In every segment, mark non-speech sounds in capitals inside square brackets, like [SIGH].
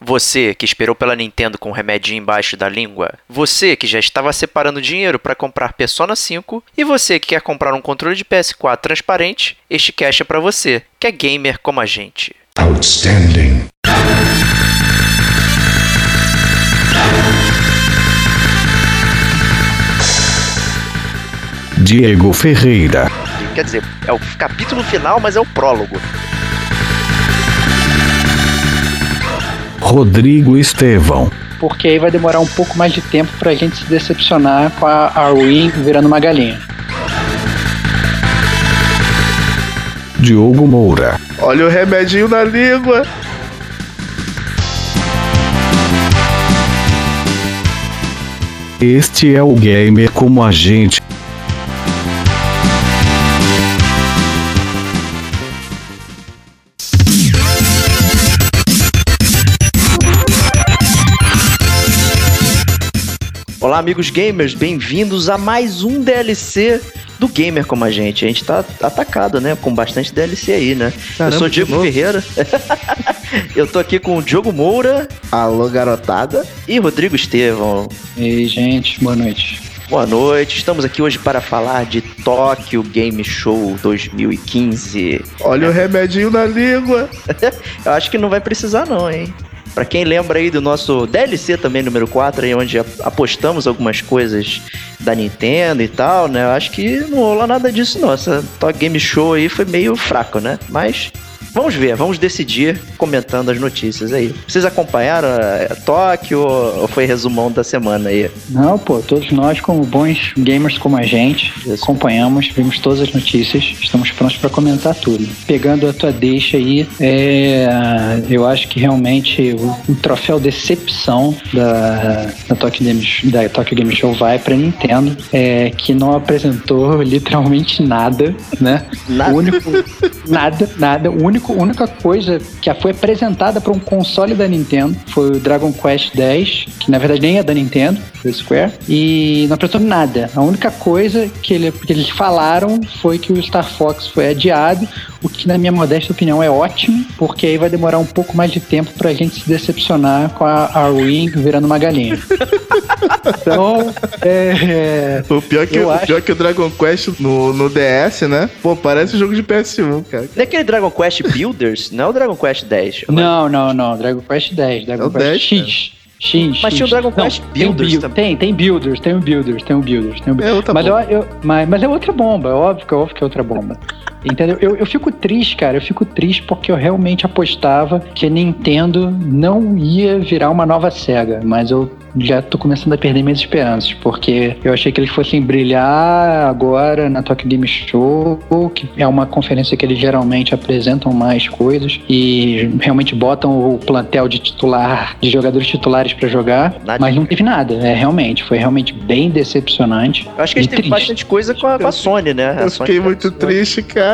Você que esperou pela Nintendo com o remedinho embaixo da língua. Você que já estava separando dinheiro para comprar Persona 5. E você que quer comprar um controle de PS4 transparente. Este cash é para você, que é gamer como a gente. Outstanding. Diego Ferreira. Quer dizer, é o capítulo final, mas é o prólogo. Rodrigo Estevão. Porque aí vai demorar um pouco mais de tempo pra gente se decepcionar com a Arwin virando uma galinha. Diogo Moura. Olha o remedinho na língua. Este é o gamer como a gente. Olá, amigos gamers, bem-vindos a mais um DLC do Gamer como a gente. A gente tá atacado, né? Com bastante DLC aí, né? Caramba, eu sou o Diego Ferreira. [LAUGHS] eu tô aqui com o Diogo Moura. Alô, garotada. E Rodrigo Estevão. Ei, gente, boa noite. Boa noite, estamos aqui hoje para falar de Tokyo Game Show 2015. Olha é. o remedinho na língua. [LAUGHS] eu acho que não vai precisar não, hein? Para quem lembra aí do nosso DLC também, número 4, aí, onde apostamos algumas coisas da Nintendo e tal, né? Eu acho que não rolou nada disso, não. Essa Talk Game Show aí foi meio fraco, né? Mas Vamos ver, vamos decidir comentando as notícias aí. Vocês acompanharam a Tóquio ou foi resumão da semana aí? Não, pô, todos nós, como bons gamers como a gente, Isso. acompanhamos, vimos todas as notícias, estamos prontos para comentar tudo. Pegando a tua deixa aí, é, eu acho que realmente o, o troféu decepção da, da, Tokyo Game, da Tokyo Game Show vai para Nintendo, é, que não apresentou [LAUGHS] literalmente nada, né? Nada. O único, nada, nada. O único único, a única coisa que foi apresentada para um console da Nintendo foi o Dragon Quest X, que na verdade nem é da Nintendo, foi Square, e não apresentou nada. A única coisa que, ele, que eles falaram foi que o Star Fox foi adiado, o que na minha modesta opinião é ótimo, porque aí vai demorar um pouco mais de tempo pra gente se decepcionar com a Arwing virando uma galinha. [LAUGHS] então, é, o pior que, o, acho... pior que o Dragon Quest no, no DS, né? Pô, parece um jogo de PS1, cara. Não é aquele Dragon Quest Builders? Não é o Dragon Quest 10? Não, não, não. Dragon Quest 10. Dragon é Quest 10, X. Cara. X, mas X. tinha o Dragon Quest Não, Builders tem, também. Tem, tem Builders, tem o Builders, tem o Builders, tem o Builders. É outra mas, bomba. Eu, eu, mas, mas é outra bomba, é óbvio que é óbvio que é outra bomba. Entendeu? Eu, eu fico triste, cara. Eu fico triste porque eu realmente apostava que a Nintendo não ia virar uma nova SEGA. Mas eu já tô começando a perder minhas esperanças, porque eu achei que eles fossem brilhar agora na Tokyo Game Show, que é uma conferência que eles geralmente apresentam mais coisas e realmente botam o plantel de titular, de jogadores titulares para jogar, nada mas não teve nada. É realmente, foi realmente bem decepcionante. Eu acho que a gente teve bastante coisa com a, com a Sony, né? Eu fiquei muito triste, cara.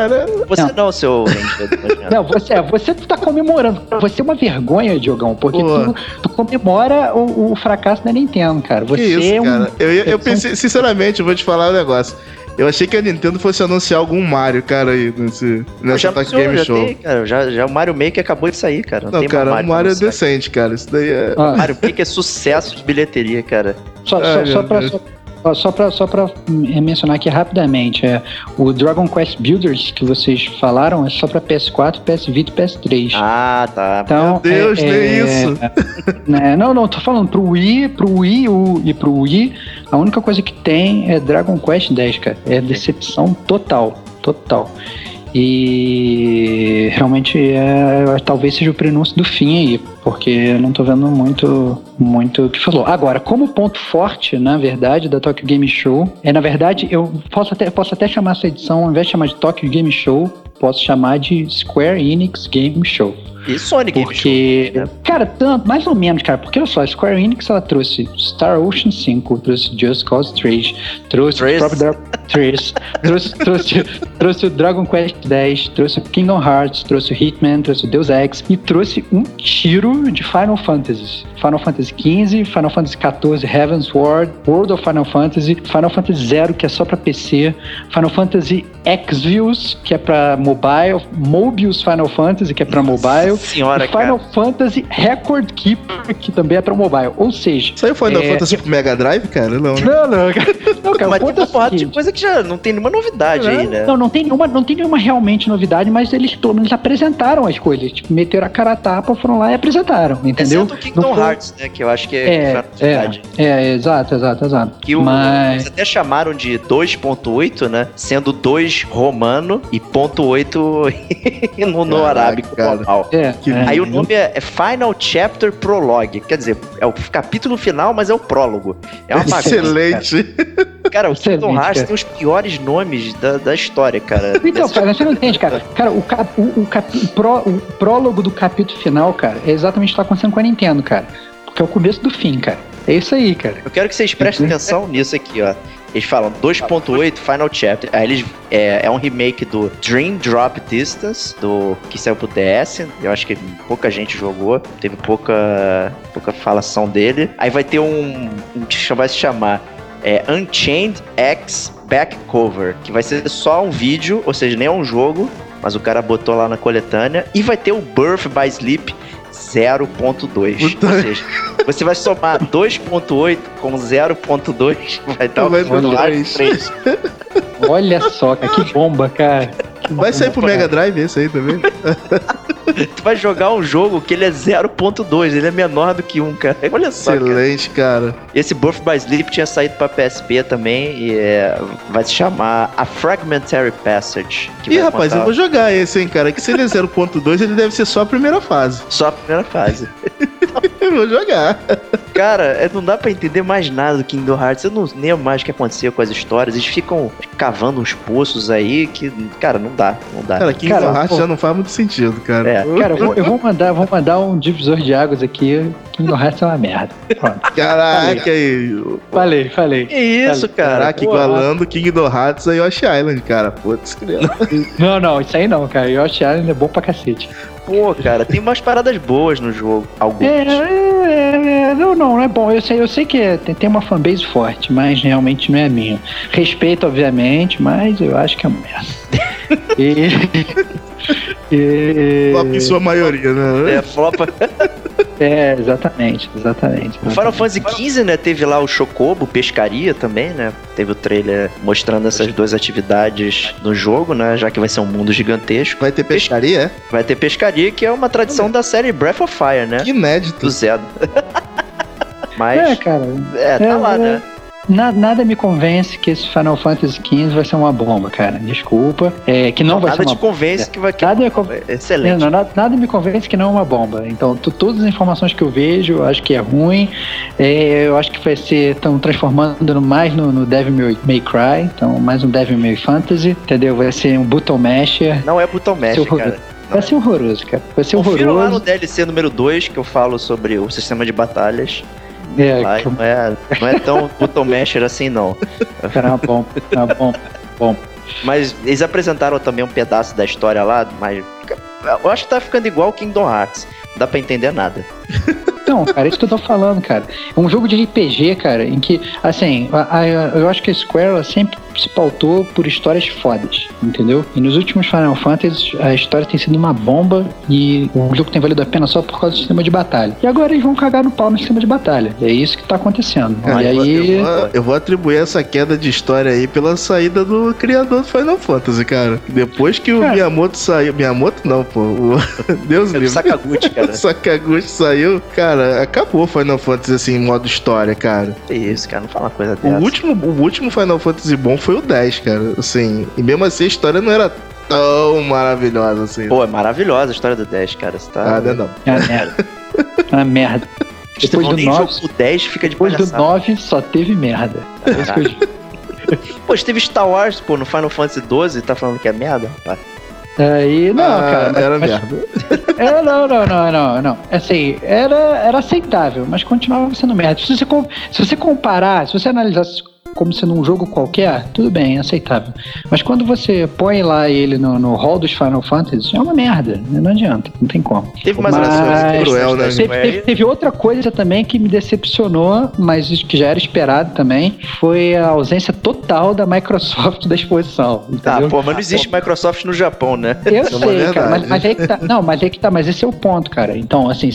Você não, não seu [LAUGHS] Não, você, é, você tá comemorando. Você é uma vergonha, Diogão, porque tu, tu, comemora o, o fracasso da Nintendo, cara. Você que isso, é um... cara. Eu, eu pensei, sinceramente, eu vou te falar um negócio. Eu achei que a Nintendo fosse anunciar algum Mario, cara, aí, nesse, nessa Tokyo Game já Show. Tem, cara, já, já o Mario Maker acabou de sair, cara. Não, não cara, o Mario é decente, cara. Isso daí é. Ah. Mario Maker é sucesso de bilheteria, cara. Só, só, só, pra, só, só para só pra mencionar aqui rapidamente, é, o Dragon Quest Builders que vocês falaram é só para PS4, PS Vita e PS3. Ah, tá. Então, Meu Deus, é, é, isso. [LAUGHS] Né, não, não, tô falando pro Wii, pro Wii U e pro Wii, a única coisa que tem é Dragon Quest 10, cara. É decepção total, total. E realmente é, talvez seja o prenúncio do fim aí, porque eu não tô vendo muito muito que falou. Agora, como ponto forte, na verdade, da Tokyo Game Show, é na verdade, eu posso até, posso até chamar essa edição, ao invés de chamar de Tokyo Game Show, posso chamar de Square Enix Game Show. E Sonic Porque, Show, né? cara, tanto, mais ou menos, cara, porque olha só, a Square Enix ela trouxe Star Ocean 5, trouxe Just Cause 3, trouxe o próprio 3, trouxe, [LAUGHS] trouxe, trouxe o Dragon Quest 10, trouxe o Kingdom Hearts, trouxe o Hitman, trouxe o Deus Ex e trouxe um tiro de Final Fantasy. Final Fantasy XV, Final Fantasy XIV, Heaven's Ward, World of Final Fantasy, Final Fantasy Zero, que é só pra PC, Final Fantasy Exvius, que é pra mobile, Mobius Final Fantasy, que é pra mobile, entendeu? senhora, Final Fantasy Record Keeper, que também é pra mobile. Ou seja. Saiu Final é, Fantasy pro Mega Drive, cara? Não, né? [LAUGHS] Não, não, cara. Não, cara, Mas tem é uma de coisa que já não tem nenhuma novidade aí, né? Não, não tem, nenhuma, não tem nenhuma realmente novidade, mas eles pelo menos apresentaram as coisas. Tipo, meteram a cara a tapa, foram lá e apresentaram, entendeu? Exceto o Kingdom foi- Hearts, né? Que eu acho que é, É, novidade. é, é, exato, exato, exato. Que o, Mas. eles até chamaram de 2.8, né? Sendo 2 romano e ponto .8 [LAUGHS] no, no arábico cara. normal. É, Que é, Aí o nome é, é Final Chapter Prologue. Quer dizer, é o capítulo final, mas é o prólogo. É uma bagunça. Excelente. Cara, o Excelente, Kingdom Hearts cara. tem os piores nomes da, da história, cara. Então, cara, você não entende, cara. Cara, o, cap, o, o, cap, o, pró- o prólogo do capítulo final, cara, é exatamente o que tá acontecendo com a Nintendo, cara. Porque é o começo do fim, cara. É isso aí, cara. Eu quero que vocês prestem atenção nisso aqui, ó. Eles falam 2.8 Final Chapter. Aí eles. É, é um remake do Dream Drop Distance, do que saiu pro DS. Eu acho que pouca gente jogou. Teve pouca, pouca falação dele. Aí vai ter um. um que vai se chamar é, Unchained X Back Cover. Que vai ser só um vídeo, ou seja, nem é um jogo. Mas o cara botou lá na coletânea. E vai ter o Birth by Sleep 0.2. Puta. Ou seja, você vai somar 2.8 com 0.2, vai dar o Vai Hearts três. 3. Olha só, cara, que bomba, cara. Que Vai sair pro Mega. Drive esse aí também? Tu vai jogar um jogo que ele é 0.2, ele é menor do que 1, cara. [LAUGHS] Olha só, cara. Excelente, cara. Esse Birth by Sleep tinha saído pra PSP também e é, vai se chamar A Fragmentary Passage. Ih, rapaz, contar eu vou jogar esse, hein, cara. Que se ele é 0.2, ele deve ser só a primeira fase. Só a primeira fase. [LAUGHS] Eu vou jogar. Cara, é, não dá pra entender mais nada do Kingdom Hearts. Eu não lembro mais o que aconteceu com as histórias. Eles ficam cavando uns poços aí que, cara, não dá, não dá. Cara, Kingdom Cara, Hearts pô. já não faz muito sentido, cara. É. Cara, eu vou, eu vou mandar, vou mandar um divisor de águas aqui. Kingdom Hearts é uma merda. Pronto. Caraca, aí. Falei, falei. Que isso, cara? Caraca, igualando Kingdom Hearts a Yoshi Island, cara. Putz, criança. [LAUGHS] Não, não, isso aí não, cara. Yoshi Island é bom pra cacete. Pô, cara, tem umas paradas boas no jogo. Algumas. É, é, é, não, não, não é bom. Eu sei, eu sei que é- tem, uma fanbase forte, mas realmente não é minha. Respeito, obviamente, mas eu acho que é uma merda. [LAUGHS] E, e- Flop em sua maioria, né? É, flopa. [LAUGHS] é, exatamente, exatamente. O Final Fantasy XV, né, teve lá o Chocobo, pescaria também, né? Teve o trailer mostrando essas duas atividades no jogo, né? Já que vai ser um mundo gigantesco. Vai ter pescaria, é? Vai ter pescaria, que é uma tradição da série Breath of Fire, né? Que inédito. Do Zelda. [LAUGHS] É, Mas, cara, é, tá é, lá, é. né? Na- nada me convence que esse Final Fantasy XV vai ser uma bomba, cara. Desculpa. É, que não vai Nada ser te uma convence que vai... Que... Nada É É, Excelente. não, nada, nada me convence que não é uma bomba. Então, tu- todas as informações que eu vejo, eu acho que é ruim. É, eu acho que vai ser. Estão transformando mais no, no Devil May, Cry. Então, mais um Devil May Fantasy. Entendeu? Vai ser um Button Masher. Não é botão mesh, Seu cara. Vai ser horroroso, cara. Vai ser Confira lá no horroroso. DLC número 2 que eu falo sobre o sistema de batalhas. É, que- não, é, não é tão [LAUGHS] botão masher assim, não. é uma bomba. é uma bomba. Bom. Mas eles apresentaram também um pedaço da história lá, mas eu acho que tá ficando igual o Kingdom Hearts. Não dá pra entender nada. [LAUGHS] Então, cara, é isso que eu tô falando, cara. É um jogo de RPG, cara, em que, assim, a- a- eu acho que a Square ela sempre se pautou por histórias fodas, entendeu? E nos últimos Final Fantasy a história tem sido uma bomba e o jogo tem valido a pena só por causa do sistema de batalha. E agora eles vão cagar no pau no sistema de batalha. E é isso que tá acontecendo. Cara, e eu, vou- aí. eu vou, eu vou atribuir essa queda de história aí pela saída do criador do Final Fantasy, cara. Depois que o Cara. Miyamoto saiu. Miyamoto não, pô. O... [LAUGHS] Deus É livre. Sakaguchi, cara. [LAUGHS] Sakaguchi saiu, cara, acabou o Final Fantasy assim, em modo história, cara. Que isso, cara, não fala uma coisa O dessa. último, o último Final Fantasy bom foi o 10, cara. Assim, e mesmo assim a história não era tão maravilhosa assim. Pô, é maravilhosa a história do 10, cara. Você tá... Ah, não, não. É uma merda. É uma merda. Depois do nem 9, jogo 10 fica de depois do palhaçada. 9 só teve merda. É isso que eu digo. Pô, teve Star Wars, pô, no Final Fantasy 12 tá falando que é merda? Pá. Aí, não, Ah, cara. mas- era mas- merda. [LAUGHS] É, não, não, não, não, não. Assim, era, era aceitável, mas continuava sendo merda. Se você, se você comparar, se você analisar como se num jogo qualquer, tudo bem, é aceitável. Mas quando você põe lá ele no, no hall dos Final Fantasy, é uma merda. Não adianta, não tem como. Teve mais Mas- cruel, né? Teve, teve- teve outra coisa também que me decepcionou, mas que já era esperado também, foi a ausência total da Microsoft [LAUGHS] da exposição. Tá, Entendeu? pô, mas não existe Microsoft no Japão, né? Eu Isso [LAUGHS] é sei, cara, verdade. mas, mas aí que tá. Não, mas aí que tá, mas esse é o ponto, cara. Então, assim,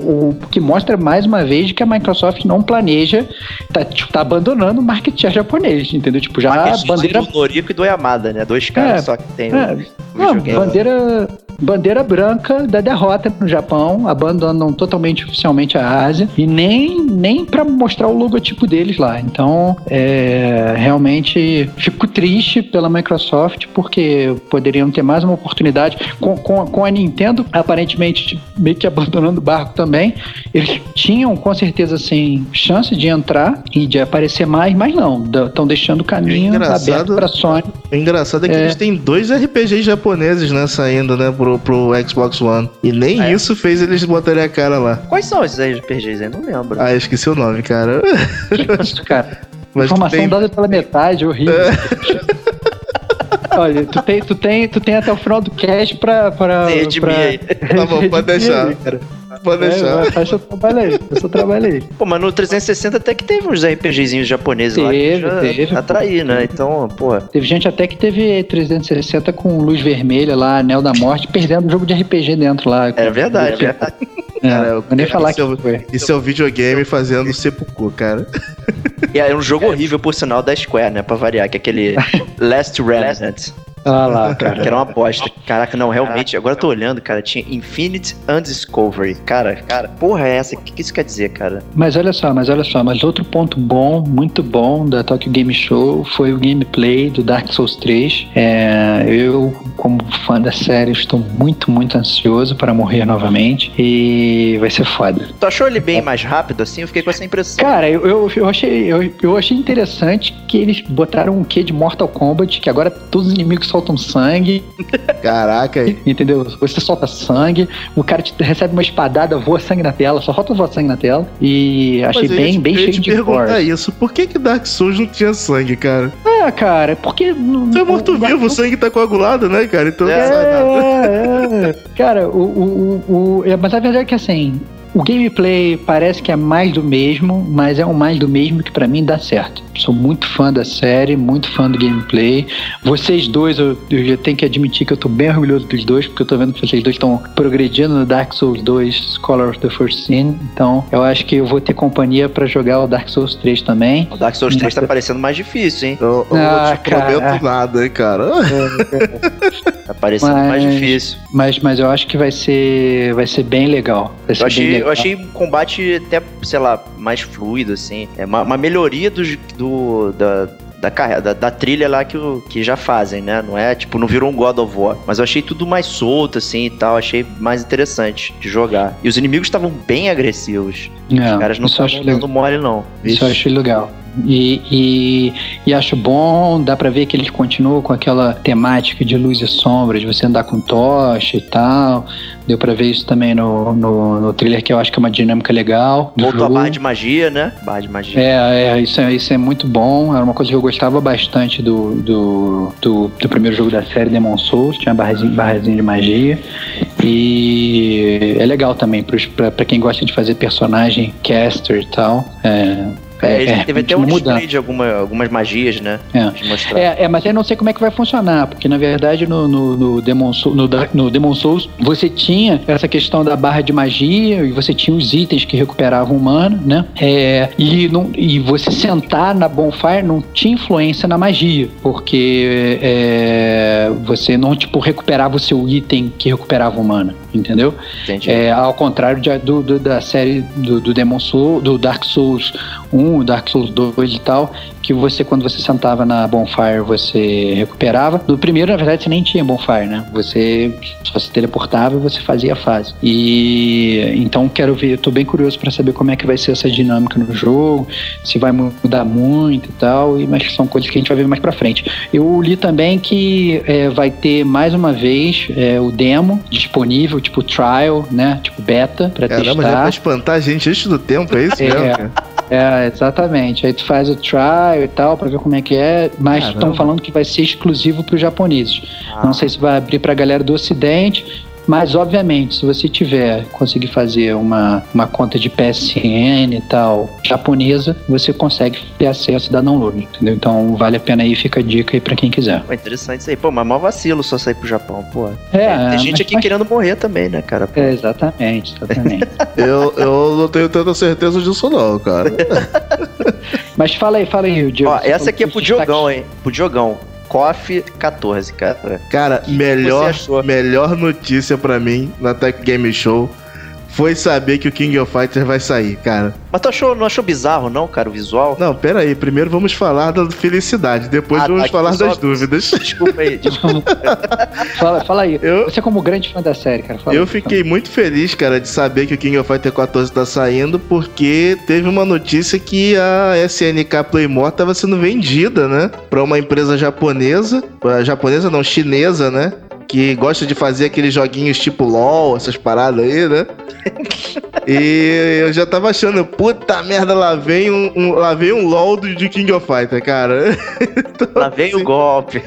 o que mostra mais uma vez que a Microsoft não planeja, tá, tipo, tá abandonando o share japonês, entendeu? Tipo, já a Marketing bandeira. do Noriko e do Yamada, né? Dois caras É, só que tem é, Não, bandeira, bandeira branca da derrota no Japão, abandonam totalmente oficialmente a Ásia e nem, nem para mostrar o logotipo deles lá. Então, é, realmente fico triste pela Microsoft porque poderiam ter mais uma oportunidade com, com, com a Nintendo aparentemente meio que abandonando o barco também. Eles tinham com certeza assim chance de entrar e de aparecer mais, mas não, estão deixando o caminho Engraçado. aberto para Sony. O engraçado é que É. eles têm dois RPGs japoneses, né, saindo, né, pro, pro Xbox One. E nem É. isso fez eles botarem a cara lá. Quais são esses RPGs aí? Não lembro. Ah, eu esqueci o nome, cara. Que isso, [LAUGHS] cara? Mas Informação tem- dada pela metade, horrível. [LAUGHS] Olha, tu tem, tu, tem, tu tem até o final do cast pra. pra, Tem redimir pra... aí. Tá bom, [LAUGHS] pode deixar. cara. Pode É, deixar. vai, faz seu trabalho aí, faz seu trabalho aí. Pô, mas no 360 até que teve uns RPGzinhos japoneses lá que Teve, já teve. atraí, né? Então, pô, Teve gente até que teve 360 com luz vermelha lá, Anel da Morte, perdendo um jogo de RPG dentro lá. era verdade, é verdade. É, Cara, eu- vou nem falar esse que é o- foi. Isso é o videogame fazendo sepulcro, cara. E era um jogo horrível, por sinal, da Square, né? Pra variar, que é aquele [LAUGHS] Last Remnant. Olha lá, Que cara. era uma bosta. Caraca, não, realmente, agora eu tô olhando, cara, tinha Infinite Undiscovery. Cara, cara, porra é essa? O que, que isso quer dizer, cara? Mas olha só, mas olha só, mas outro ponto bom, muito bom da Tokyo Game Show foi o gameplay do Dark Souls 3. É, eu, como fã da série, estou muito, muito ansioso para morrer novamente e vai ser foda. Tu achou ele bem mais rápido assim? Eu fiquei com essa impressão. Cara, eu, eu, eu achei, eu, eu achei interessante que eles botaram um quê de Mortal Kombat, que agora todos os inimigos soltam sangue, Caraca, [LAUGHS] entendeu? Você solta sangue, o cara te recebe uma espadada, voa sangue na tela, só falta voar sangue na tela. E achei Mas bem, te- bem cheio te de perguntar gore. isso. Por que que Dark Souls não tinha sangue, cara? Ah, cara, porque. Você é morto-vivo, o sangue tá coagulado, né, cara? Então É. não sai nada. É, é. Cara, o, o, o, o- é, Mas a verdade é que assim. O gameplay parece que é mais do mesmo, mas é um mais do mesmo que pra mim dá certo. Sou muito fã da série, muito fã do gameplay. Vocês dois, eu, eu já tenho que admitir que eu tô bem orgulhoso dos dois, porque eu tô vendo que vocês dois estão progredindo no Dark Souls 2 Scholar of the First Sin. Então, eu acho que eu vou ter companhia pra jogar o Dark Souls 3 também. O Dark Souls 3 tá parecendo mais difícil, hein? Eu, eu Ah, não te prometo cara. nada, hein, cara. [LAUGHS] Tá parecendo Mas- mais difícil. Mas, mas eu acho que vai ser, vai ser bem legal. Ser Eu bem achei, legal. eu achei combate até, sei lá, mais fluido, assim. É uma, uma melhoria dos- do, da, da, da, da trilha lá que, que já fazem, né? Não é, tipo, não virou um God of War. Mas eu achei tudo mais solto, assim, e tal. Achei mais interessante de jogar. E os inimigos estavam bem agressivos. É, Os caras não estavam legal. dando mole, não. Isso eu achei legal. E, e, e acho bom, dá pra ver que eles continuam com aquela temática de luz e sombra, de você andar com tocha e tal. Deu pra ver isso também no, no, no trailer, que eu acho que é uma dinâmica legal. Voltou a barra de magia, né? Barra de magia. É, é, isso é, isso é muito bom. Era uma coisa que eu gostava bastante do, do, do, do primeiro jogo da série, Demon Souls. Tinha barrazinha, barrazinha de magia. E é legal também pra quem gosta de fazer personagem, caster e tal. É, É, ele teve até um display de alguma, algumas magias, né? É. É, é, mas eu não sei como é que vai funcionar, porque na verdade no, no, no, Demon, Soul- no, no Demon Souls você tinha essa questão da barra de magia e você tinha os itens que recuperavam o mana, né? É, e, não, e você sentar na bonfire não tinha influência na magia, porque é, você não tipo recuperava o seu item que recuperava o mana, entendeu? Entendi. É, ao contrário de- do, do- da série do, do Demon Soul, do Dark Souls 1, Dark Souls 2 e tal, que você, quando você sentava na bonfire, você recuperava. No primeiro, na verdade, você nem tinha bonfire, né? Você só se teleportava e você fazia a fase. E então quero ver, eu tô bem curioso para saber como é que vai ser essa dinâmica no jogo, se vai mudar muito e tal, e mas são coisas que a gente vai ver mais pra frente. Eu li também que é, vai ter mais uma vez é, o demo disponível, tipo trial, né? Tipo beta, pra Caramba, já testar. pra espantar a gente antes do tempo, é isso É. mesmo? É, exatamente. Aí tu faz o trial e tal pra ver como é que é, mas estão falando que vai ser exclusivo pros japoneses. Ah. Não sei se vai abrir pra galera do ocidente, mas obviamente, se você tiver conseguir fazer uma, uma conta de PSN e tal japonesa, você consegue ter acesso da download, entendeu? Então vale a pena aí, fica a dica aí pra quem quiser. Pô, interessante isso aí. Pô, mas mó vacilo só sair pro Japão, pô. É, Tem gente aqui mas- querendo morrer também, né, cara? Pô. É, exatamente, exatamente. [LAUGHS] Eu, eu não tenho tanta certeza disso, não, cara. [LAUGHS] mas fala aí, fala aí, Diego. Ó, essa aqui é pro destaques. Diogão, hein? Pro Diogão. KOF 14, cara. Cara, melhor, melhor notícia pra mim na Tech Game Show foi saber que o King of Fighters vai sair, cara. Mas tu achou, não achou bizarro, não, cara, o visual? Não, pera aí. Primeiro vamos falar da felicidade, depois Ah, vamos tá, falar só- das dúvidas. [LAUGHS] Desculpa aí, desculpa. Fala, fala aí. Eu- Você como grande fã da série, cara. Fala Eu aí, fiquei muito feliz, cara, de saber que o King of Fighters 14 tá saindo, porque teve uma notícia que a SNK Playmore tava sendo vendida, né? Pra uma empresa japonesa. pra- Japonesa não, chinesa, né? Que gosta de fazer aqueles joguinhos tipo LOL, essas paradas aí, né? [LAUGHS] E eu já tava achando, puta merda, lá vem um, um- lá vem um LOL do, de King of Fighters, cara. [LAUGHS] Lá vem o golpe.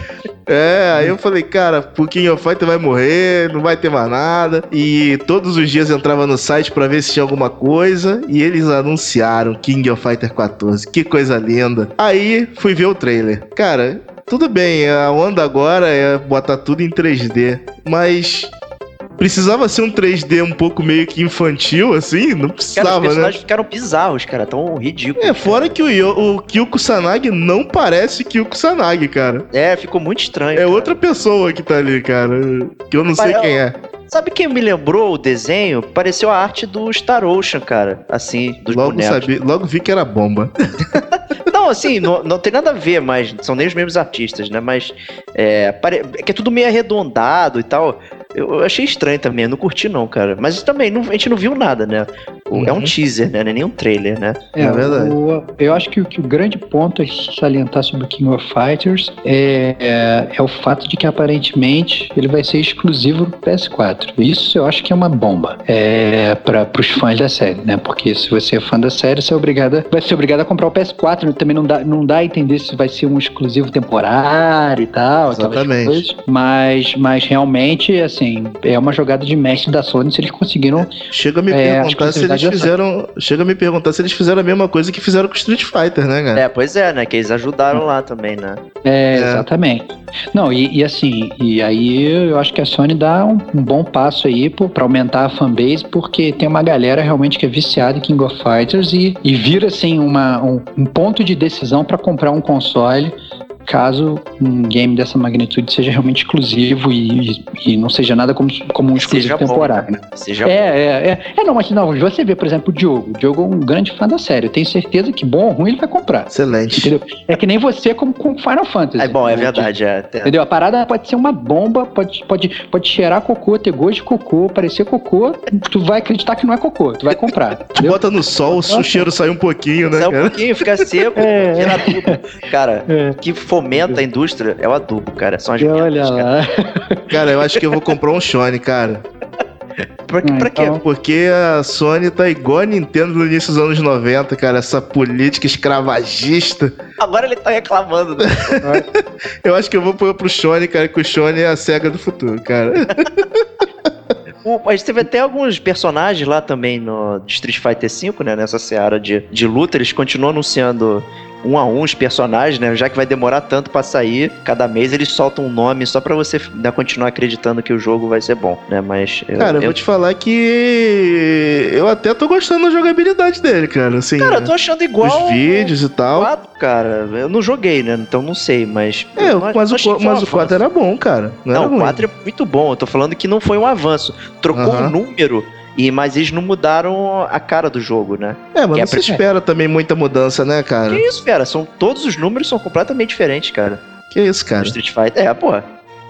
É, aí eu falei, cara, o King of Fighters vai morrer, não vai ter mais nada. E todos os dias eu entrava no site pra ver se tinha alguma coisa. E eles anunciaram King of Fighters 14. Que coisa linda. Aí fui ver o trailer. Cara, tudo bem, a onda agora é botar tudo em 3D. Mas. Precisava ser um 3D um pouco meio que infantil, assim? Não Cara, os precisava, né? personagens ficaram bizarros, cara, tão ridículos. É, fora que o, o Kyuko Sanagi não parece Kyuko Sanagi, cara. É, ficou muito estranho. É cara. outra pessoa que tá ali, cara. Que eu não sei quem é. Sabe quem me lembrou o desenho? Pareceu a arte do Star Ocean, cara. Assim, dos Logo, bonecos. sabia, logo vi que era bomba. [LAUGHS] Não, assim, não, não tem nada a ver, mas são nem os mesmos artistas, né? Mas é, pare- é que é tudo meio arredondado e tal. Eu, eu achei estranho também, eu não curti não, cara. Mas também, não- a gente não viu nada, né? O- É um Uhum. teaser, né? Não é nem um trailer, né? É, É verdade. o- eu acho que, o- que o grande ponto a salientar sobre o King of Fighters é, é, é o fato de que aparentemente ele vai ser exclusivo do PS4. Isso eu acho que é uma bomba é, para os fãs da série, né? Porque se você é fã da série, você é obrigado, vai ser obrigado a comprar o PS4. Também não dá, não dá a entender se vai ser um exclusivo temporário e tal. Exatamente. coisas. Mas, mas realmente, assim, é uma jogada de mestre da Sony se eles conseguiram Chega a me É, acho que perguntar se eles fizeram. Chega a me perguntar se eles fizeram a mesma coisa que fizeram com o Street Fighter, né, cara? É, pois é, né? Que eles ajudaram lá também, né? É, É. exatamente. Não, e, e assim, e aí eu acho que a Sony dá um, um bom passo aí pô, pra aumentar a fanbase, porque tem uma galera realmente que é viciada em King of Fighters e, e vira assim uma, um, um ponto de decisão pra comprar um console caso um game dessa magnitude seja realmente exclusivo e, e- e não seja nada como, como um exclusivo Seja bom, temporário. né? Seja É, é, é. É, não, mas não, você vê, por exemplo, o Diogo. O Diogo é um grande fã da série. Eu tenho certeza que bom ou ruim ele vai comprar. Excelente. Entendeu? É que nem você com, com Final Fantasy. É bom, é verdade, é. Tem- Entendeu? A parada pode ser uma bomba, pode, pode, pode cheirar cocô, ter gosto de cocô, parecer cocô, tu vai acreditar que não é cocô, tu vai comprar. [LAUGHS] Entendeu? Bota no sol, o cheiro sai um pouquinho, né, Sai um pouquinho, fica seco, É. adubo. Cara, É. que fomenta a indústria é o adubo, cara. São as E olha merdas, cara. lá. [LAUGHS] Cara, eu acho que eu vou comprar um Shone, cara. Pra, que- Ah, pra quê? então. Porque a Sony tá igual a Nintendo no início dos anos 90, cara. Essa política escravagista. Agora ele tá reclamando, né? [LAUGHS] Eu acho que eu vou pôr pro Shone, cara, que o Shone é a SEGA do futuro, cara. O- a gente teve até alguns personagens lá também no Street Fighter V, né? Nessa seara de, de luta. Eles continuam anunciando um a um os personagens, né? Já que vai demorar tanto pra sair, cada mês eles soltam um nome só pra você né, continuar acreditando que o jogo vai ser bom, né? Mas. Eu, Cara, eu vou te falar que eu até tô gostando da jogabilidade dele, cara. Assim, Cara, eu tô achando igual. os vídeos e tal. O 4, cara. Eu não joguei, né? Então não sei, mas. É, não- mas, o, foi mas um o 4 avanço. era bom, cara. Não, Não, o ruim. 4 é muito bom. Eu tô falando que não foi um avanço. Trocou o número, e mas eles não mudaram a cara do jogo, né? É, mas que é não se pra- espera também muita mudança, né, Que cara? isso, cara? São, todos os números são completamente diferentes, cara. Que isso, cara? Street Fighter. É, pô.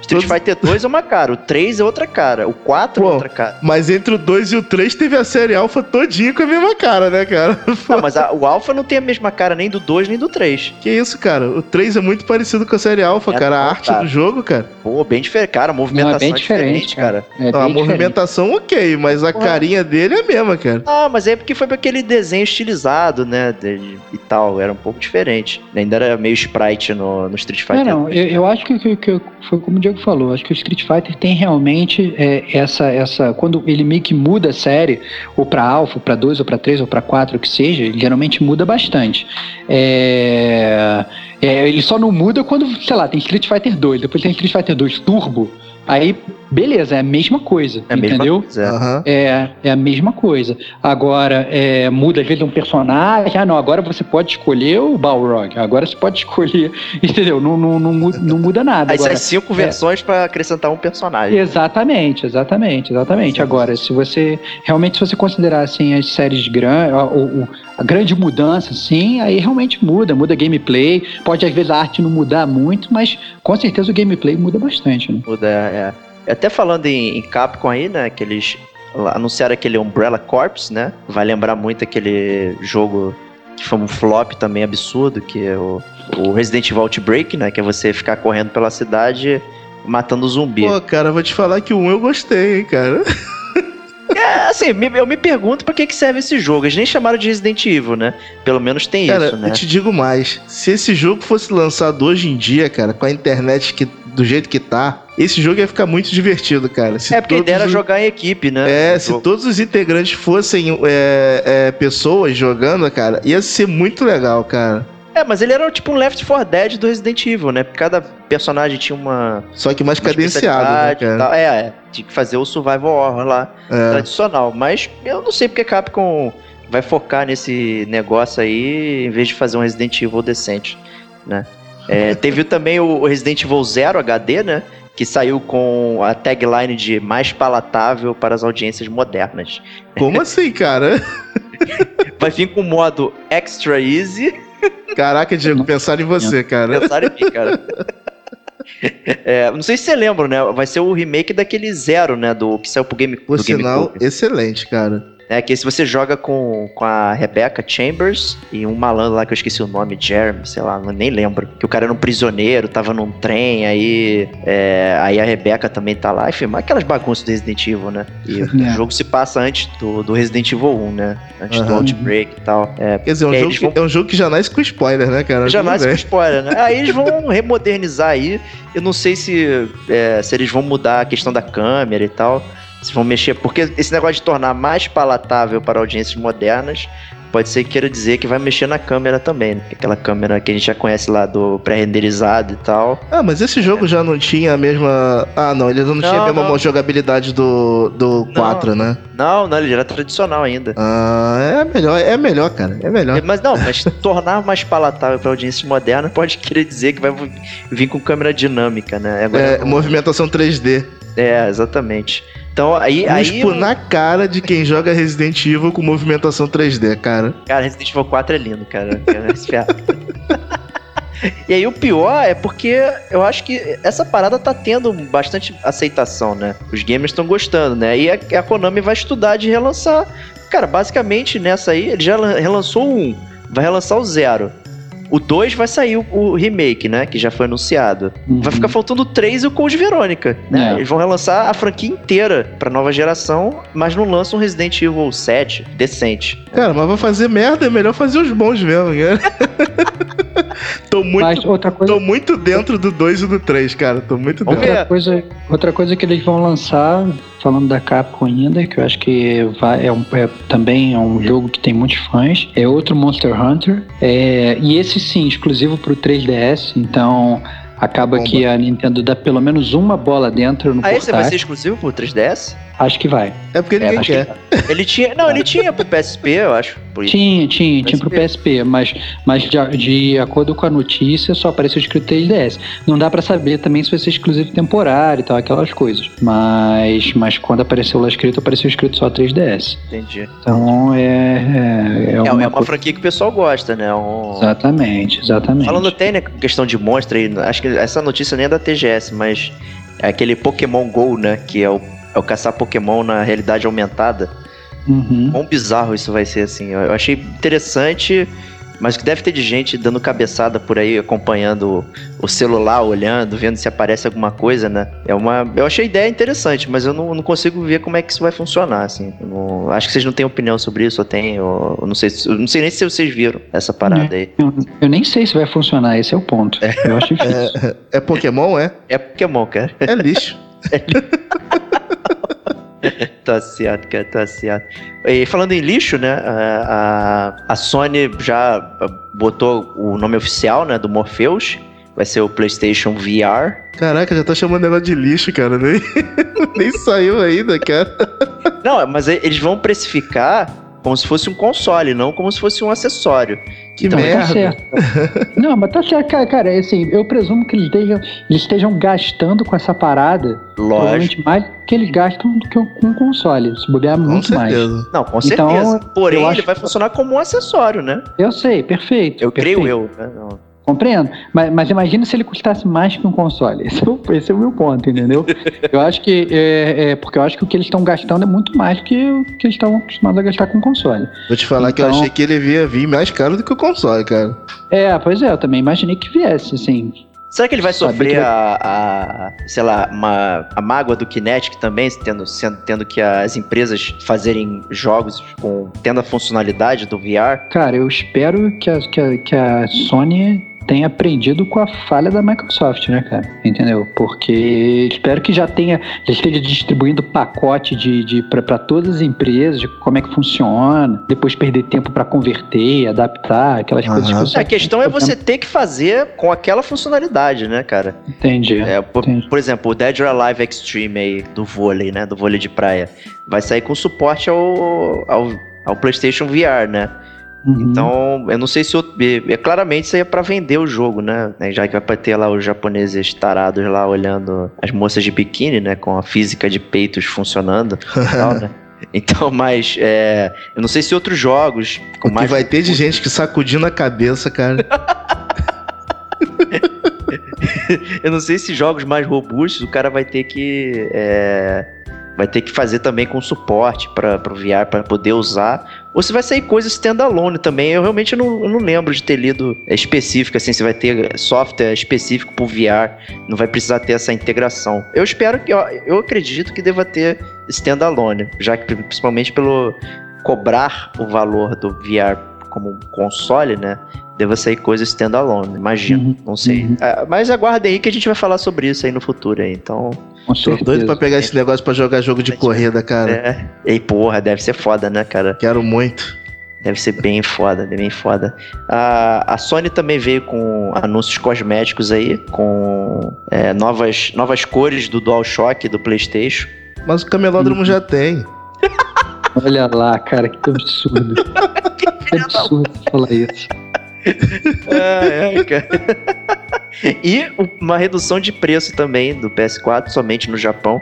Street Todos- Fighter 2 é uma cara, o 3 é outra cara, o 4 Pô. é outra cara. Mas entre o 2 e o 3 teve a série Alpha todinha com a mesma cara, né, cara? [LAUGHS] Não, mas a- o Alpha não tem a mesma cara nem do 2 nem do 3. Que isso, cara? O 3 é muito parecido com a série Alpha, É, cara. A não, arte tá. do jogo, cara. Pô, bem diferente, cara, a movimentação Não, é bem é diferente, diferente, cara. É Não, a diferente. movimentação, ok, mas a Porra. carinha dele é a mesma, cara. Ah, mas é porque foi pra aquele desenho estilizado, né, de- e tal, era um pouco diferente. Ainda era meio sprite no, no Street Fighter. Não, não, eu, eu acho que, que- que foi como o Diego falou, acho que o Street Fighter tem realmente é, essa, essa. Quando ele meio que muda a série, ou pra Alpha, pra 2, ou pra 3, ou pra 4, o que seja, ele geralmente muda bastante. É, é, ele só não muda quando, sei lá, tem Street Fighter 2, depois tem Street Fighter 2 Turbo, aí beleza, é a mesma coisa, é a mesma entendeu? coisa, é. É, é a mesma coisa. Agora, é, muda às vezes um personagem. Ah, não, agora você pode escolher o Balrog. Agora você pode [LAUGHS] escolher. Entendeu? Não, não, não, mu- não muda nada. Aí Agora, sai cinco é. versões pra acrescentar um personagem. Exatamente, exatamente, exatamente. Sim. Agora, se você realmente se você considerar assim as séries grandes, a, a grande mudança, sim, aí realmente muda, muda gameplay. Pode às vezes a arte não mudar muito, mas com certeza o gameplay muda bastante. Né? Muda, é. Até falando em, em Capcom aí, né, que eles anunciaram aquele Umbrella Corps, né? Vai lembrar muito aquele jogo que foi um flop também absurdo, que é o, o Resident Evil Outbreak, né? Que é você ficar correndo pela cidade matando zumbi. Pô, cara, vou te falar que 1 eu gostei, hein, cara. [LAUGHS] Assim, eu me pergunto pra que, que serve esse jogo. Eles nem chamaram de Resident Evil, né? Pelo menos tem Cara, isso, né? eu te digo mais. Se esse jogo fosse lançado hoje em dia, cara, com a internet que, do jeito que tá, esse jogo ia ficar muito divertido, cara. Se É porque a ideia era jogar em equipe, né? É, se jogo. todos os integrantes fossem é, é, pessoas jogando, cara, ia ser muito legal, cara. É, mas ele era tipo um Left 4 Dead do Resident Evil, né? Porque cada personagem tinha uma. Só que mais cadenciado, né, cara? É, é. Tinha que fazer o Survival Horror lá, É. tradicional. Mas eu não sei porque Capcom vai focar nesse negócio aí em vez de fazer um Resident Evil decente, né? É, [LAUGHS] teve também o Resident Evil Zero HD, né? Que saiu com a tagline de mais palatável para as audiências modernas. Como assim, cara? [LAUGHS] Vai vir com o modo Extra Easy. Caraca, Diego, pensaram em você, cara. Pensaram em mim, cara. [LAUGHS] É, não sei se você lembra, né? Vai ser o remake daquele Zero, né? Do que saiu pro Game, Por sinal, GameCube. excelente, cara. É que se você joga com, com a Rebecca Chambers e um malandro lá que eu esqueci o nome, Jeremy, sei lá, nem lembro. Que o cara era um prisioneiro, tava num trem, aí, é, aí a Rebecca também tá lá. Enfim, aquelas bagunças do Resident Evil, né? E [LAUGHS] o É. jogo se passa antes do, do Resident Evil 1, né? Antes do Aham. Outbreak e tal. É, Quer dizer, é um, jogo que, vão- é um jogo que já nasce com spoiler, né, cara? Já nasce com spoiler, né? Aí eles vão [LAUGHS] remodernizar aí. Eu não sei se, é, se eles vão mudar a questão da câmera e tal. Se vão mexer. Porque esse negócio de tornar mais palatável para audiências modernas. Pode ser que queira dizer que vai mexer na câmera também, né? Aquela câmera que a gente já conhece lá do pré-renderizado e tal. Ah, mas esse jogo já não tinha a mesma. Ah, não, ele não, tinha a Não, mesma não. jogabilidade do, do 4, né? Não, não, ele era tradicional ainda. Ah, é melhor, é melhor, cara. É melhor. Mas não, mas [LAUGHS] tornar mais palatável para audiências modernas pode querer dizer que vai vir com câmera dinâmica, né? Agora, É, movimentação 3D. É, exatamente. Então aí. aí na cara de quem joga Resident Evil com movimentação 3D, cara. Cara, Resident Evil 4 é lindo, cara. E aí o pior é porque eu acho que essa parada tá tendo bastante aceitação, né? Os gamers estão gostando, né? E a, a Konami vai estudar de relançar. Cara, basicamente nessa aí, ele já lan- relançou 1, vai relançar o 0. O 2 vai sair o, o remake, né? Que já foi anunciado. Vai ficar faltando o 3 e o Code Verônica, né? É. Eles vão relançar a franquia inteira pra nova geração, mas não lançam um Resident Evil 7 decente. Cara, mas vai fazer merda, é melhor fazer os bons mesmo, cara. [LAUGHS] tô, muito, Mas outra coisa, tô muito dentro do 2 e do 3, cara. Tô muito dentro. outra coisa, outra coisa que eles vão lançar, falando da Capcom ainda, que eu acho que vai, é, um- é também é um jogo que tem muitos fãs, é outro Monster Hunter. É, e esse sim, exclusivo pro 3DS, então acaba Bomba. que a Nintendo dá pelo menos uma bola dentro no Ah, esse vai portátil. ser exclusivo pro 3DS? Acho que vai. É porque ninguém que quer. Ele tinha. Não, ele tinha pro PSP, eu acho. Por isso. Tinha, tinha, tinha pro PSP. PSP, mas, mas de, de acordo com a notícia, só apareceu escrito 3DS. Não dá pra saber também se vai ser exclusivo temporário e tal, aquelas coisas. Mas, mas quando apareceu lá escrito, apareceu escrito só 3DS. Entendi. Então é. É, é É, uma, é uma coisa- franquia que o pessoal gosta, né? Um- Exatamente, exatamente. Falando até, né, questão de monstro aí, acho que essa notícia nem é da TGS, mas É aquele Pokémon GO, né? Que é o, é o caçar Pokémon na realidade aumentada. Uhum. Quão bizarro isso vai ser, assim. Eu achei interessante, mas que deve ter de gente dando cabeçada por aí, acompanhando o, celular, olhando, vendo se aparece alguma coisa, né? É uma. Eu achei a ideia interessante, mas eu não, não consigo ver como é que isso vai funcionar, assim. Eu não- acho que vocês não têm opinião sobre isso, ou tem, ou, eu não sei, se- eu não sei nem se vocês viram essa parada aí. Eu, eu nem sei se vai funcionar, esse é o ponto. Eu acho difícil. É Pokémon, é? É Pokémon, cara. É lixo. [LAUGHS] [LAUGHS] Tá certo, cara, tá certo. E falando em lixo, né? A, a, a Sony já botou o nome oficial, né? Do Morpheus. Vai ser o PlayStation VR. Caraca, já tá chamando ela de lixo, cara. Nem, [LAUGHS] nem saiu ainda, cara. Não, mas eles vão precificar como se fosse um console, não como se fosse um acessório. Que Então, merda. tá certo. [LAUGHS] Não, mas tá certo, cara, cara, é assim, eu presumo que eles estejam, eles estejam gastando com essa parada, Lógico. provavelmente mais do que eles gastam do que com o console. Se bobear Com muito mais. certeza. Não, com Então, certeza. Porém, eu ele acho vai funcionar como um acessório, né? Eu sei, perfeito. Eu perfeito. creio eu. Né? Não. Compreendo. Mas, mas imagina se ele custasse mais que um console. [LAUGHS] Esse é o, esse é o meu ponto, entendeu? eu acho que. É, é, porque eu acho que o que eles estão gastando é muito mais do que o que eles estão acostumados a gastar com console. Vou te falar que eu Então- achei que ele ia vir mais caro do que o console, cara. É, pois é, eu também imaginei que viesse, assim. Será que ele vai sofrer vai- a, a, sei lá, uma, a mágoa do Kinetic também, tendo, sendo, tendo que as empresas fazerem jogos com tendo a funcionalidade do VR? Cara, eu espero que a, que a, que a Sony tenha aprendido com a falha da Microsoft, né, cara? Entendeu? Porque espero que já tenha, já esteja distribuindo pacote de, de para todas as empresas, de como é que funciona, depois perder tempo para converter, adaptar, aquelas Aham. coisas que você A questão é você ter que fazer com aquela funcionalidade, né, cara? Entendi. É, por, Entendi. por exemplo, o Dead or Alive Extreme aí, do vôlei, né? Do vôlei de praia. Vai sair com suporte ao, ao, ao PlayStation VR, né? Uhum. Então, eu não sei se. o- é, é, claramente isso aí é pra vender o jogo, né? Já que vai ter lá os japoneses tarados lá olhando as moças de biquíni, né? Com a física de peitos funcionando e tal, né? [LAUGHS] Então, mas é, eu não sei se outros jogos com O que mais vai ter de gente que sacudindo a cabeça, cara. [LAUGHS] Eu não sei se jogos mais robustos o cara vai ter que. é, vai ter que fazer também com suporte para o VR para poder usar. Ou se vai sair coisa standalone também. Eu realmente não, eu não lembro de ter lido específico, assim, se vai ter software específico pro VR. Não vai precisar ter essa integração. Eu espero que. Eu, eu acredito que deva ter standalone, já que principalmente pelo cobrar o valor do VR como um console, né? Deva sair coisa standalone, imagino. Uhum, Não sei. uhum. Ah, mas aguardem aí que a gente vai falar sobre isso aí no futuro aí. Então, Com Tô certeza. doido pra pegar esse negócio pra jogar jogo de corrida, cara. é. E porra, deve ser foda, né, cara? Quero muito. Deve ser bem foda, bem foda. A, a Sony também veio com anúncios cosméticos aí, com é, novas, novas cores do DualShock do PlayStation. Mas o camelódromo já tem. [LAUGHS] Olha lá, cara, que absurdo. [LAUGHS] que absurdo falar isso. É, é, cara. E uma redução de preço também do PS4, somente no Japão.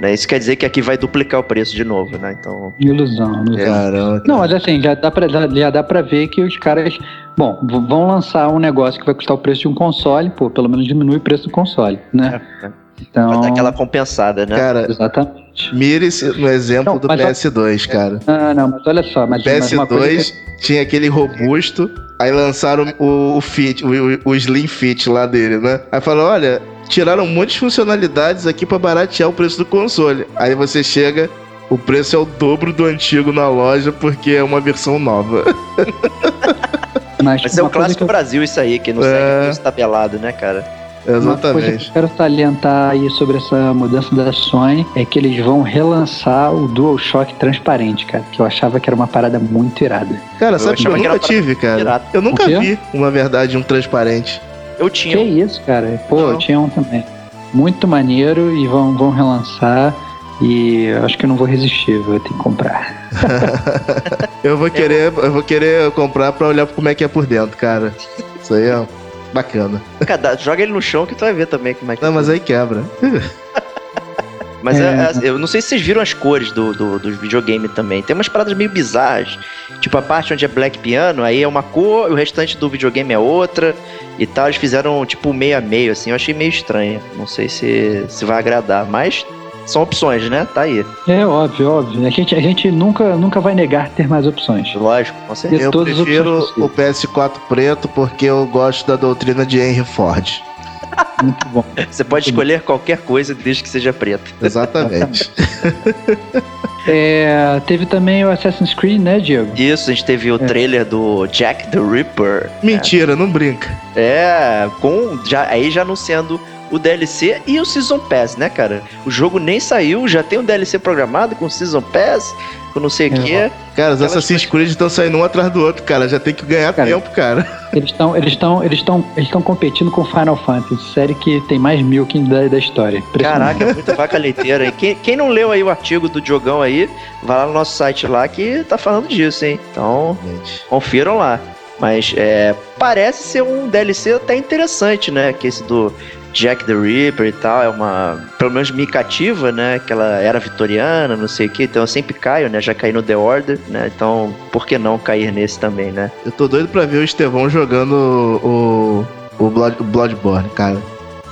Né? Isso quer dizer que aqui vai duplicar o preço de novo, né? Então, Ilusão, ilusão. Caramba. Não, mas assim, já dá, pra, já, já dá pra ver que os caras, bom, vão lançar um negócio que vai custar o preço de um console, pô, pelo menos diminui o preço do console, né? é, é. Então, vai dar aquela compensada, né? Cara, exatamente. mire-se no exemplo Não, do mas- PS2, cara. Ah, não, mas olha só, mas, O mas uma coisa PS2 tinha aquele robusto, aí lançaram o, o Fit, o, o- Slim Fit lá dele, né? Aí falou, olha, tiraram um monte de funcionalidades aqui pra baratear o preço do console. Aí você chega, o preço é o dobro do antigo na loja porque é uma versão nova. [LAUGHS] mas Mas é coisa clássico que eu- Brasil isso aí, que não É. segue preço tabelado, né, cara? Uma coisa que Exatamente. eu quero salientar aí sobre essa mudança da Sony é que eles vão relançar o DualShock transparente, cara. Que eu achava que era uma parada muito irada. Cara, Eu sabe que eu que nunca tive, cara? pirata. Eu nunca vi, uma verdade, um transparente. Eu Que tinha. isso, cara? Pô, Não. eu tinha um também. Muito maneiro e vão, vão relançar. E eu acho que eu não vou resistir, vou ter que comprar. [LAUGHS] Eu vou querer, eu vou querer comprar pra olhar como é que é por dentro, cara. Isso aí é bacana. Cara, joga ele no chão que tu vai ver também como é que Não, mas aí quebra. [LAUGHS] Mas É. é, é, eu não sei se vocês viram as cores do, do, do videogame também. Tem umas paradas meio bizarras. Tipo, a parte onde é Black Piano, aí é uma cor e o restante do videogame é outra. E tal, eles fizeram tipo meio a meio, assim. Eu achei meio estranho. Não sei se, se vai agradar, mas são opções, né? Tá aí. É óbvio, óbvio. A gente, a gente nunca, nunca vai negar ter mais opções. Lógico, com certeza. Eu prefiro o PS4 preto porque eu gosto da doutrina de Henry Ford. [LAUGHS] Muito bom. Você pode escolher qualquer coisa desde que seja preto. Exatamente. É, teve também o Assassin's Creed, né, Diego? Isso, a gente teve o trailer do Jack the Ripper. Mentira, não brinca. É, com já aí já anunciando o DLC e o Season Pass, né, cara? O jogo nem saiu, já tem um DLC programado com Season Pass, com não sei o É. quê. Cara, os Assassin's Creed estão saindo um atrás do outro, cara. Já tem que ganhar Cara, tempo, cara. Eles estão eles estão eles estão eles estão competindo com Final Fantasy, série que tem mais milking da, da história. Caraca, é muita vaca leiteira. hein? Quem, quem não leu aí o artigo do Diogão aí, vai lá no nosso site lá que tá falando disso, hein? Então, confiram lá. Mas é, parece ser um DLC até interessante, né? Que esse do Jack the Ripper e tal, é uma. Pelo menos me cativa, né? Que ela era vitoriana, não sei o que. Então eu sempre caio, né? Já caí no The Order, né? Então, por que não cair nesse também, né? Eu tô doido pra ver o Estevão jogando o, o, Blood, o Bloodborne, cara.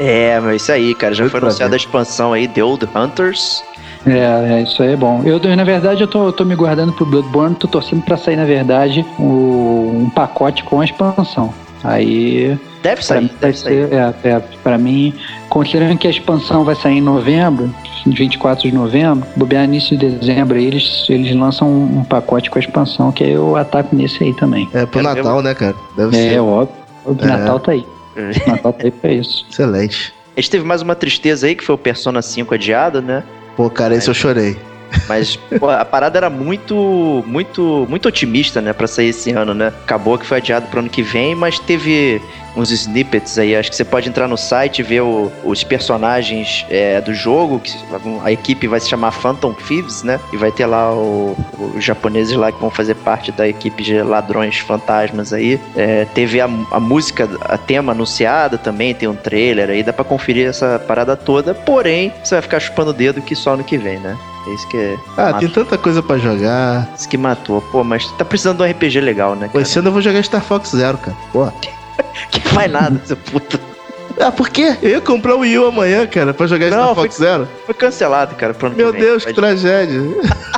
É, mas isso aí, cara. Já Doido foi anunciada a expansão aí, The Old Hunters. É, é, isso aí é bom. Eu, na verdade, eu tô, eu tô me guardando pro Bloodborne, tô torcendo pra sair, na verdade, o- um pacote com a expansão. Aí, Deve pra sair, mim, vai deve sair. ser, é, é, pra mim, considerando que a expansão vai sair em novembro, 24 de novembro, bobear início de dezembro, aí eles, eles lançam um, um pacote com a expansão, que aí eu ataco nesse aí também. É pro Quero ver Natal, né, cara? Deve É, ser óbvio. O É. Natal tá aí. O Natal tá aí pra isso. [LAUGHS] excelente. A gente teve mais uma tristeza aí, que foi o Persona 5 adiado, né? Pô, cara, esse eu chorei. Mas pô, a parada era muito, muito, muito otimista, né, Pra sair esse ano, né? Acabou que foi adiado pro ano que vem, mas teve uns snippets aí. Acho que você pode entrar no site e ver o- os personagens é, do jogo. Que a equipe vai se chamar Phantom Thieves, né? E vai ter lá o- os japoneses lá que vão fazer parte da equipe de ladrões fantasmas aí. É, teve a, a música, a tema anunciada também, tem um trailer aí, dá pra conferir essa parada toda. Porém, você vai ficar chupando o dedo que só ano que vem, né? Isso que é. Ah, matou. tem tanta coisa pra jogar. Isso que matou. Pô, mas tá precisando de um RPG legal, né? Cara? esse ano eu vou jogar Star Fox Zero, cara. Pô. [LAUGHS] Que faz nada, seu puto. Ah, por quê? Eu ia comprar o Wii U amanhã, cara, pra jogar Não, Star Fox Zero. Foi cancelado, cara, Meu. Deus, que tragédia. [LAUGHS]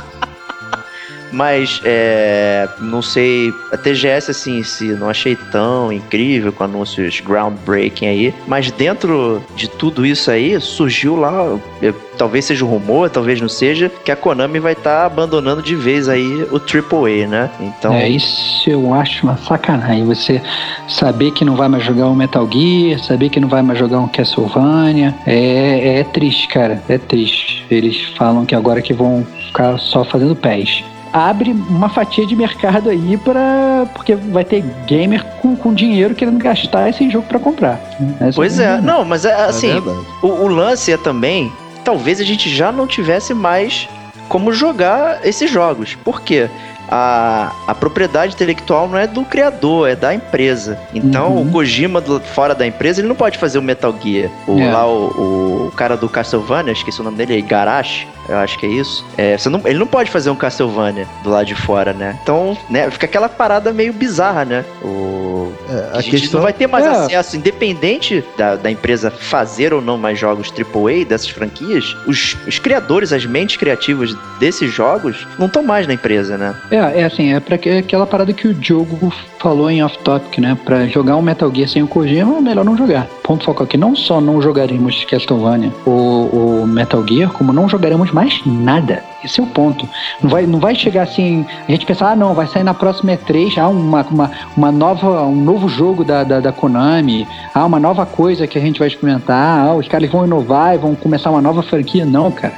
Mas, é. Não sei. A TGS, assim, si, não achei tão incrível com anúncios groundbreaking aí. Mas dentro de tudo isso aí, surgiu lá. é, Talvez seja um rumor, talvez não seja, que a Konami vai estar abandonando de vez aí o AAA, né? Então. É, isso eu acho uma sacanagem. Você saber que não vai mais jogar um Metal Gear, saber que não vai mais jogar um Castlevania. É, é triste, cara. É triste. Eles falam que agora que vão ficar só fazendo pés. Abre uma fatia de mercado aí para porque vai ter gamer com, com dinheiro querendo gastar esse jogo para comprar. Essa Pois é, não, mas é assim, é. O, o lance é também, talvez a gente já não tivesse mais como jogar esses jogos. Por quê? A, a propriedade intelectual não é do criador, é da empresa. Então, Uhum. o Kojima, do- fora da empresa, ele não pode fazer o Metal Gear. O, É. Lá, o, o cara do Castlevania, esqueci o nome dele, Igarashi, eu acho que é isso. É, você não- ele não pode fazer um Castlevania do lado de fora, né? Então, né, fica aquela parada meio bizarra, né? O, É, a, a gente questão. não vai ter mais É. acesso, independente da, da empresa fazer ou não mais jogos AAA dessas franquias, os, os criadores, as mentes criativas desses jogos não estão mais na empresa, né? É, é assim, é pra que- aquela parada que o Diogo falou em off-topic, né? Pra jogar um Metal Gear sem o Kojima, é melhor não jogar. Ponto focal aqui. Não só não jogaremos Castlevania ou, ou Metal Gear, como não jogaremos mais nada. Esse é o ponto. Não vai, não vai chegar assim, a gente pensar, ah não, vai sair na próxima E3, ah, uma, uma, uma nova, um novo jogo da, da, da Konami, ah, uma nova coisa que a gente vai experimentar, ah, os caras vão inovar e vão começar uma nova franquia. Não, cara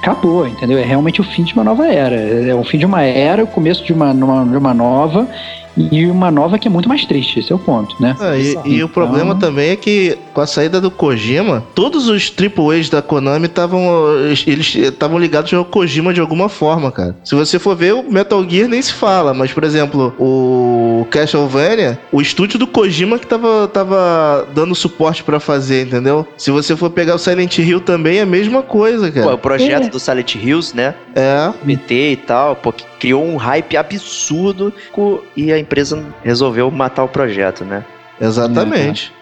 acabou, entendeu? É realmente o fim de uma nova era. É o fim de uma era, o começo de uma, numa- de uma nova e uma nova que é muito mais triste. Esse é o ponto, né? Ah, e, e o Então- problema também é que com a saída do Kojima, todos os AAAs da Konami estavam eles estavam ligados ao Kojima de alguma forma, cara. Se você for ver, o Metal Gear nem se fala, mas por exemplo, o Castlevania, o estúdio do Kojima que tava, tava dando suporte para fazer, entendeu? Se você for pegar o Silent Hill também é a mesma coisa, cara. Pô, o projeto É. do Silent Hills, né? É. PT e tal, pô, que criou um hype absurdo e a empresa resolveu matar o projeto, né? Exatamente.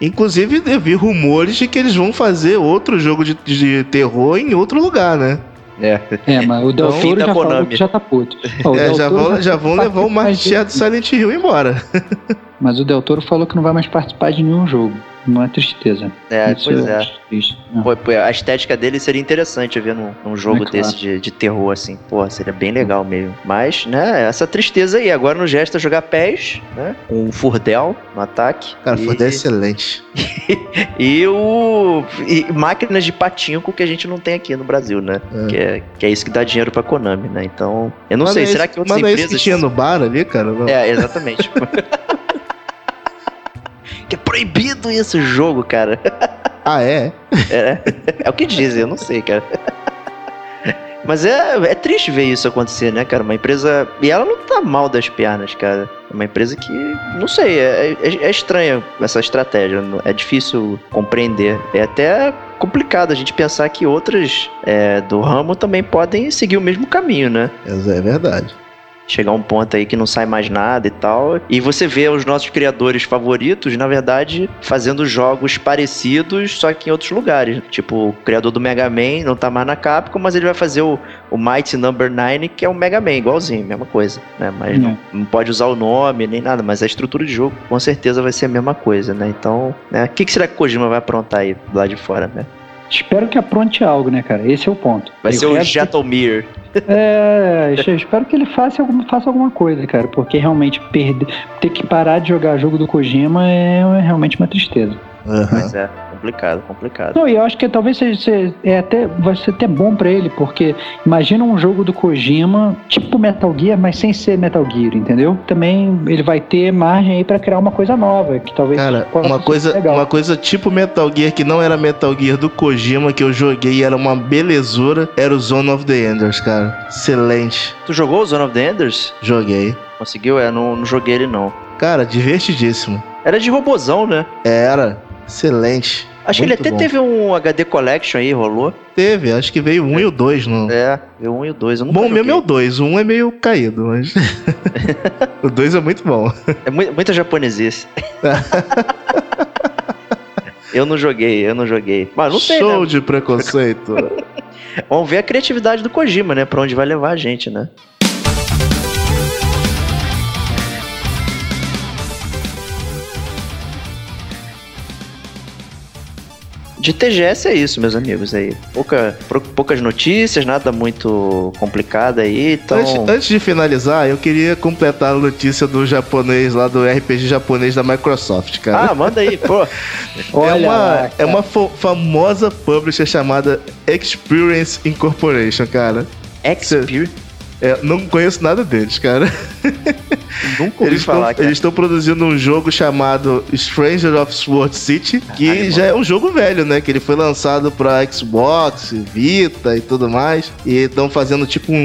Inclusive, eu vi rumores de que eles vão fazer outro jogo de, de terror em outro lugar, né? É. É, mas o Del Então, Toro da já falou Konami. que já tá puto. É, Del já Toro vão, já vão [LAUGHS] levar o marketing do Silent Hill embora. [LAUGHS] Mas o Del Toro falou que não vai mais participar de nenhum jogo. Não é tristeza. É, Isso pois é. É. Pô, pô, a estética dele seria interessante ver num, num jogo É claro. desse de, de terror, assim. Pô, seria bem legal mesmo. Mas, né, essa tristeza aí. Agora nos resta jogar PES, né? Com o Furdel no ataque. Cara, e, foi [LAUGHS] excelente. E o. E máquinas de patinco que a gente não tem aqui no Brasil, né? É. Que, é, que é isso que dá dinheiro pra Konami, né? Então. Eu não Mas sei, é será que outras mas é isso empresas. que tinha no bar ali, cara? Não. É, exatamente. [LAUGHS] que é proibido esse jogo, cara. [LAUGHS] Ah, é? É, é o que dizem, eu não sei, cara. Mas é, é triste ver isso acontecer, né, cara? Uma empresa. E ela não tá mal das pernas, cara. É uma empresa que. Não sei, é, é, é estranha essa estratégia. É difícil compreender. É até complicado a gente pensar que outras é, do ramo também podem seguir o mesmo caminho, né? É verdade. Chegar um ponto aí que não sai mais nada e tal. E você vê os nossos criadores favoritos, na verdade, fazendo jogos parecidos, só que em outros lugares. Tipo, o criador do Mega Man não tá mais na Capcom, mas ele vai fazer o, o Mighty Number 9, que é o Mega Man, igualzinho, mesma coisa, né? Mas não, não pode usar o nome nem nada, mas a estrutura de jogo com certeza vai ser a mesma coisa, né? Então, né? O que, que será que o Kojima vai aprontar aí lado de fora, né? Espero que apronte algo, né, cara? Esse é o ponto. Vai E ser o resto- Jatomir. É, espero que ele faça alguma, faça alguma coisa, cara, porque realmente perder, ter que parar de jogar jogo do Kojima é, é realmente uma tristeza. Mas é complicado, complicado. Não, e eu acho que talvez seja, seja- é até, vai ser até bom pra ele, porque imagina um jogo do Kojima, tipo Metal Gear, mas sem ser Metal Gear, entendeu? Também ele vai ter margem aí pra criar uma coisa nova, que talvez Cara, uma coisa, legal. uma coisa tipo Metal Gear que não era Metal Gear do Kojima que eu joguei e era uma belezura, era o Zone of the Enders, cara. Excelente. Tu jogou o Zone of the Enders? Joguei. Conseguiu? É, não, não joguei ele não. Cara, divertidíssimo. Era de robozão, né? Era. Excelente. Acho que Muito ele até bom. teve um HD Collection aí, rolou. Teve, acho que veio o 1 e o 2 no. É, veio um e o dois. Eu nunca Bom mesmo é o joguei. 2, o 1 é meio caído, mas. [LAUGHS] o 2 é muito bom. É mu- muita japonesice. [LAUGHS] eu não joguei, eu não joguei. Mas não sei, Show né? de preconceito. [LAUGHS] Vamos ver a criatividade do Kojima, né? Pra onde vai levar a gente, né? De TGS é isso, meus amigos aí. Pouca, poucas notícias, nada muito complicado aí, então... Antes, antes de finalizar, eu queria completar a notícia do japonês lá do RPG japonês da Microsoft, cara. Ah, manda aí, pô. [LAUGHS] Olha é uma, lá, é uma famosa publisher chamada Experience Incorporation, cara. Xperia. É, não conheço nada deles, cara. Nunca ouvi Eles estão falar, cara. eles estão produzindo um jogo chamado Stranger of Sword City, que Caralho, já é um jogo velho, né? Que ele foi lançado pra Xbox, Vita e tudo mais. E estão fazendo tipo um,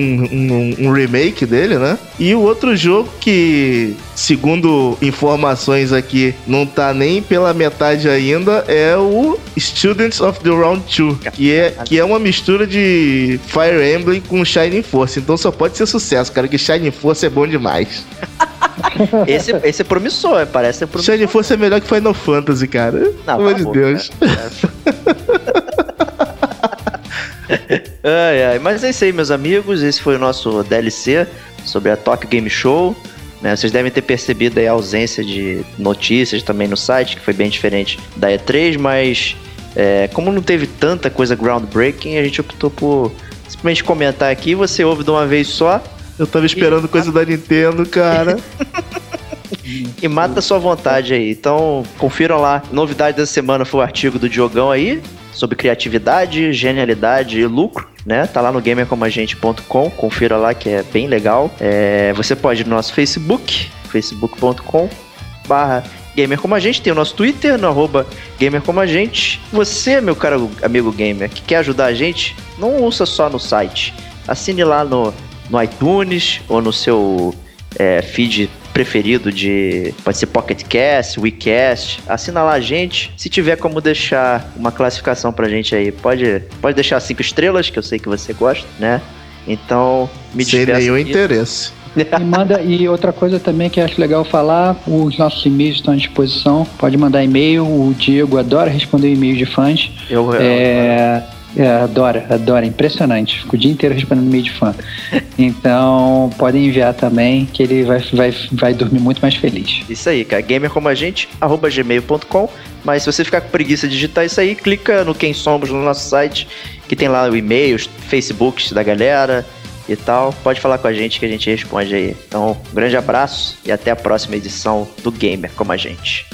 um- um remake dele, né? E o outro jogo que, segundo informações aqui, não tá nem pela metade ainda, é o Students of the Round 2, que é, que é uma mistura de Fire Emblem com Shining Force. Então só pode ser sucesso, cara, que Shining Force é bom demais. [LAUGHS] Esse, esse é promissor, parece ser promissor. Shining Force é melhor que Final Fantasy, cara. Pelo Não, amor de Deus. [LAUGHS] Ai, ai. Mas é isso aí, meus amigos. Esse foi o nosso DLC sobre a Tokyo Game Show. Né? Vocês devem ter percebido a ausência de notícias também no site, que foi bem diferente da E3, mas é, como não teve tanta coisa groundbreaking, a gente optou por simplesmente comentar aqui. Você ouve de uma vez só Eu tava esperando coisa da Nintendo, cara. [LAUGHS] e mata a sua vontade aí. Então, confiram lá. Novidade da semana foi o artigo do Diogão aí, sobre criatividade, genialidade e lucro. Né? Tá lá no gamercomagente.com, confira lá que é bem legal. É, você pode ir no nosso Facebook, facebook.com barra Gamer Como a Gente, tem o nosso Twitter, no arroba Gamer Como a Gente. Você, meu caro amigo gamer, que quer ajudar a gente, não ouça só no site. Assine lá no, no iTunes ou no seu é, feed preferido de. Pode ser Pocket Cast, WeCast. Assina lá a gente. Se tiver como deixar uma classificação pra gente aí, pode, pode deixar cinco estrelas, que eu sei que você gosta, né? Então, me Sem nenhum aqui. interesse. E manda e outra coisa também que acho legal falar, os nossos e-mails estão à disposição. Pode mandar e-mail, o Diego adora responder e-mail de fãs. Eu, eu- É, é, adora, adora, impressionante. Fico o dia inteiro respondendo e-mail de fã. [LAUGHS] Então, podem enviar também, que ele vai, vai, vai dormir muito mais feliz. Isso aí, cara. Gamer como a gente, arroba gmail.com. Mas se você ficar com preguiça de digitar isso aí, clica no Quem Somos no nosso site, que tem lá o e-mail, os Facebooks da galera e tal. Pode falar com a gente que a gente responde aí. Então, um grande abraço e até a próxima edição do Gamer como a gente.